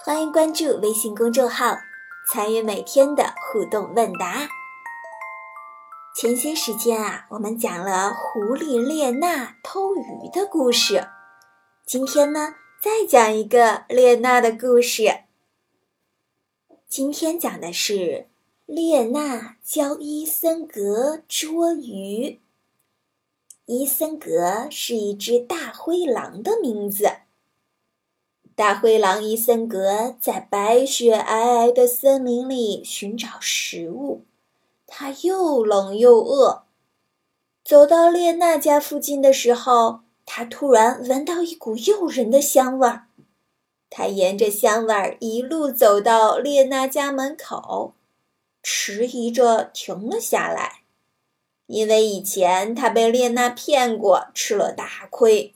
欢迎关注微信公众号，参与每天的互动问答。前些时间啊，我们讲了狐狸列娜偷鱼的故事。今天呢，再讲一个列娜的故事。今天讲的是列娜教伊森格捉鱼。伊森格是一只大灰狼的名字。大灰狼伊森格在白雪皑皑的森林里寻找食物，他又冷又饿。走到列娜家附近的时候，他突然闻到一股诱人的香味儿。他沿着香味儿一路走到列娜家门口，迟疑着停了下来，因为以前他被列娜骗过，吃了大亏。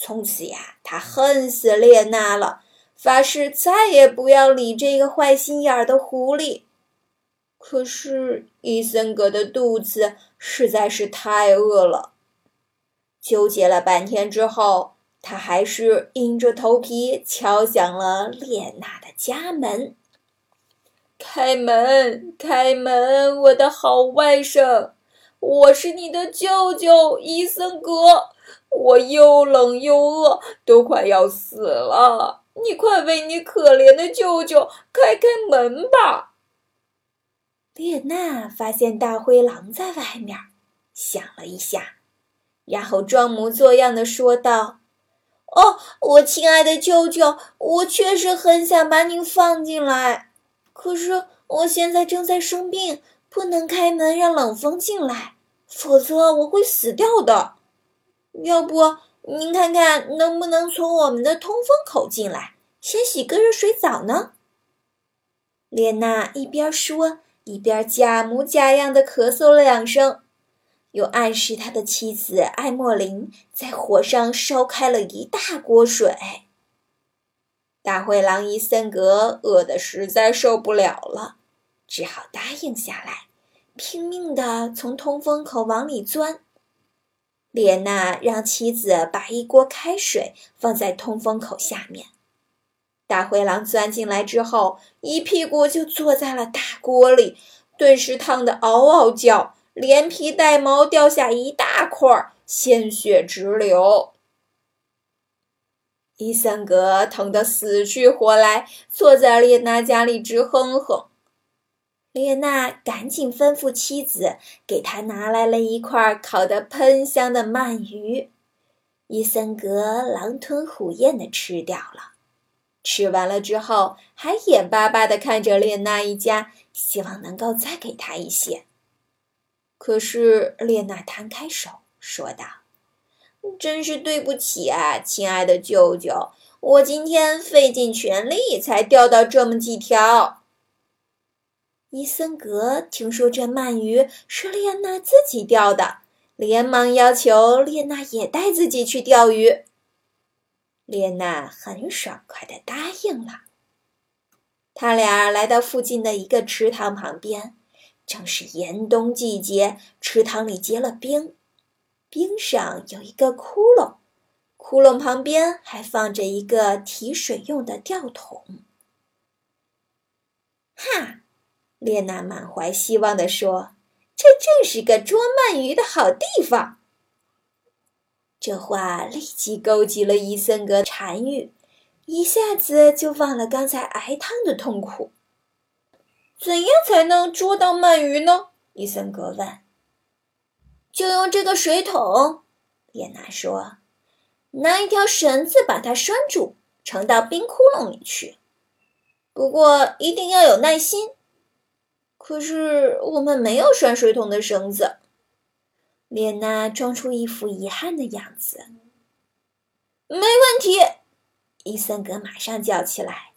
从此呀，他恨死列娜了，发誓再也不要理这个坏心眼儿的狐狸。可是伊森格的肚子实在是太饿了，纠结了半天之后，他还是硬着头皮敲响了列娜的家门。开门，开门，我的好外甥，我是你的舅舅伊森格。我又冷又饿，都快要死了！你快为你可怜的舅舅开开门吧。列娜发现大灰狼在外面，想了一下，然后装模作样的说道：“哦，我亲爱的舅舅，我确实很想把您放进来，可是我现在正在生病，不能开门让冷风进来，否则我会死掉的。”要不您看看能不能从我们的通风口进来，先洗个热水澡呢？列娜一边说，一边假模假样的咳嗽了两声，又暗示他的妻子艾莫琳在火上烧开了一大锅水。大灰狼伊森格饿得实在受不了了，只好答应下来，拼命地从通风口往里钻。列娜让妻子把一锅开水放在通风口下面。大灰狼钻进来之后，一屁股就坐在了大锅里，顿时烫得嗷嗷叫，连皮带毛掉下一大块，鲜血直流。伊森格疼得死去活来，坐在列娜家里直哼哼。列娜赶紧吩咐妻子，给他拿来了一块烤得喷香的鳗鱼。伊森格狼吞虎咽地吃掉了，吃完了之后，还眼巴巴地看着列娜一家，希望能够再给他一些。可是列娜摊开手说道：“真是对不起啊，亲爱的舅舅，我今天费尽全力才钓到这么几条。”伊森格听说这鳗鱼是列娜自己钓的，连忙要求列娜也带自己去钓鱼。列娜很爽快地答应了。他俩来到附近的一个池塘旁边，正是严冬季节，池塘里结了冰，冰上有一个窟窿，窟窿旁边还放着一个提水用的吊桶。哈！列娜满怀希望地说：“这正是个捉鳗鱼的好地方。”这话立即勾起了伊森格馋欲，一下子就忘了刚才挨烫的痛苦。怎样才能捉到鳗鱼呢？伊森格问。“就用这个水桶。”列娜说，“拿一条绳子把它拴住，盛到冰窟窿里去。不过一定要有耐心。”可是我们没有拴水桶的绳子。列娜装出一副遗憾的样子。没问题，伊森格马上叫起来：“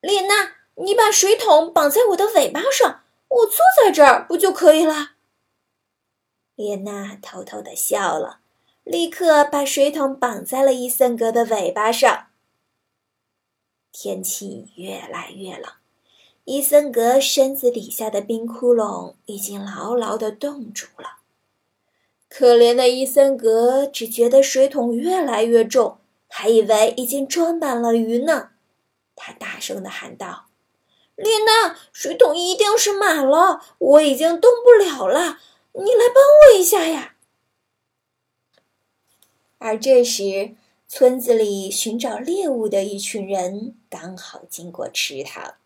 列娜，你把水桶绑在我的尾巴上，我坐在这儿不就可以了？”列娜偷偷的笑了，立刻把水桶绑在了伊森格的尾巴上。天气越来越冷。伊森格身子底下的冰窟窿已经牢牢地冻住了。可怜的伊森格只觉得水桶越来越重，还以为已经装满了鱼呢，他大声地喊道：“丽娜，水桶一定是满了，我已经动不了了，你来帮我一下呀！”而这时，村子里寻找猎物的一群人刚好经过池塘，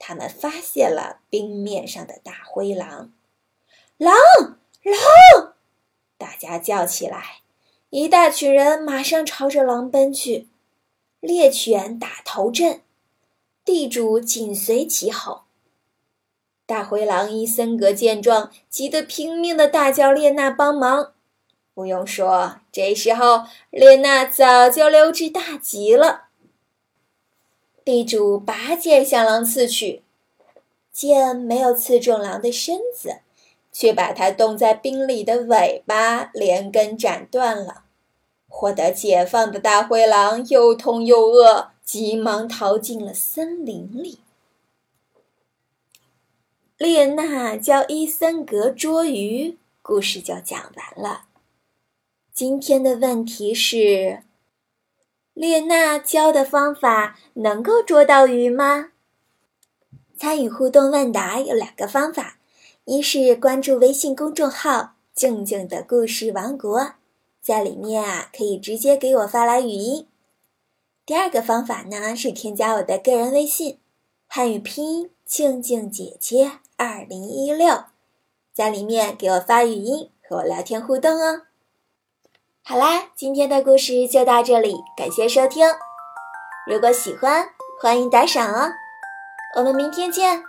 他们发现了冰面上的大灰狼。狼，狼！大家叫起来，一大群人马上朝着狼奔去。猎犬打头阵，地主紧随其后。大灰狼伊森格见状，急得拼命的大叫：“列娜帮忙！”不用说，这时候列娜早就溜之大吉了。地主拔剑向狼刺去，剑没有刺中狼的身子。却把它冻在冰里的尾巴连根斩断了。获得解放的大灰狼又痛又饿，急忙逃进了森林里。列娜教伊森格捉鱼，故事就讲完了。今天的问题是：列娜教的方法能够捉到鱼吗？参与互动问答有两个方法。一是关注微信公众号“静静的故事王国”，在里面啊可以直接给我发来语音。第二个方法呢是添加我的个人微信，汉语拼音“静静姐姐二零一六”，在里面给我发语音和我聊天互动哦。好啦，今天的故事就到这里，感谢收听。如果喜欢，欢迎打赏哦。我们明天见。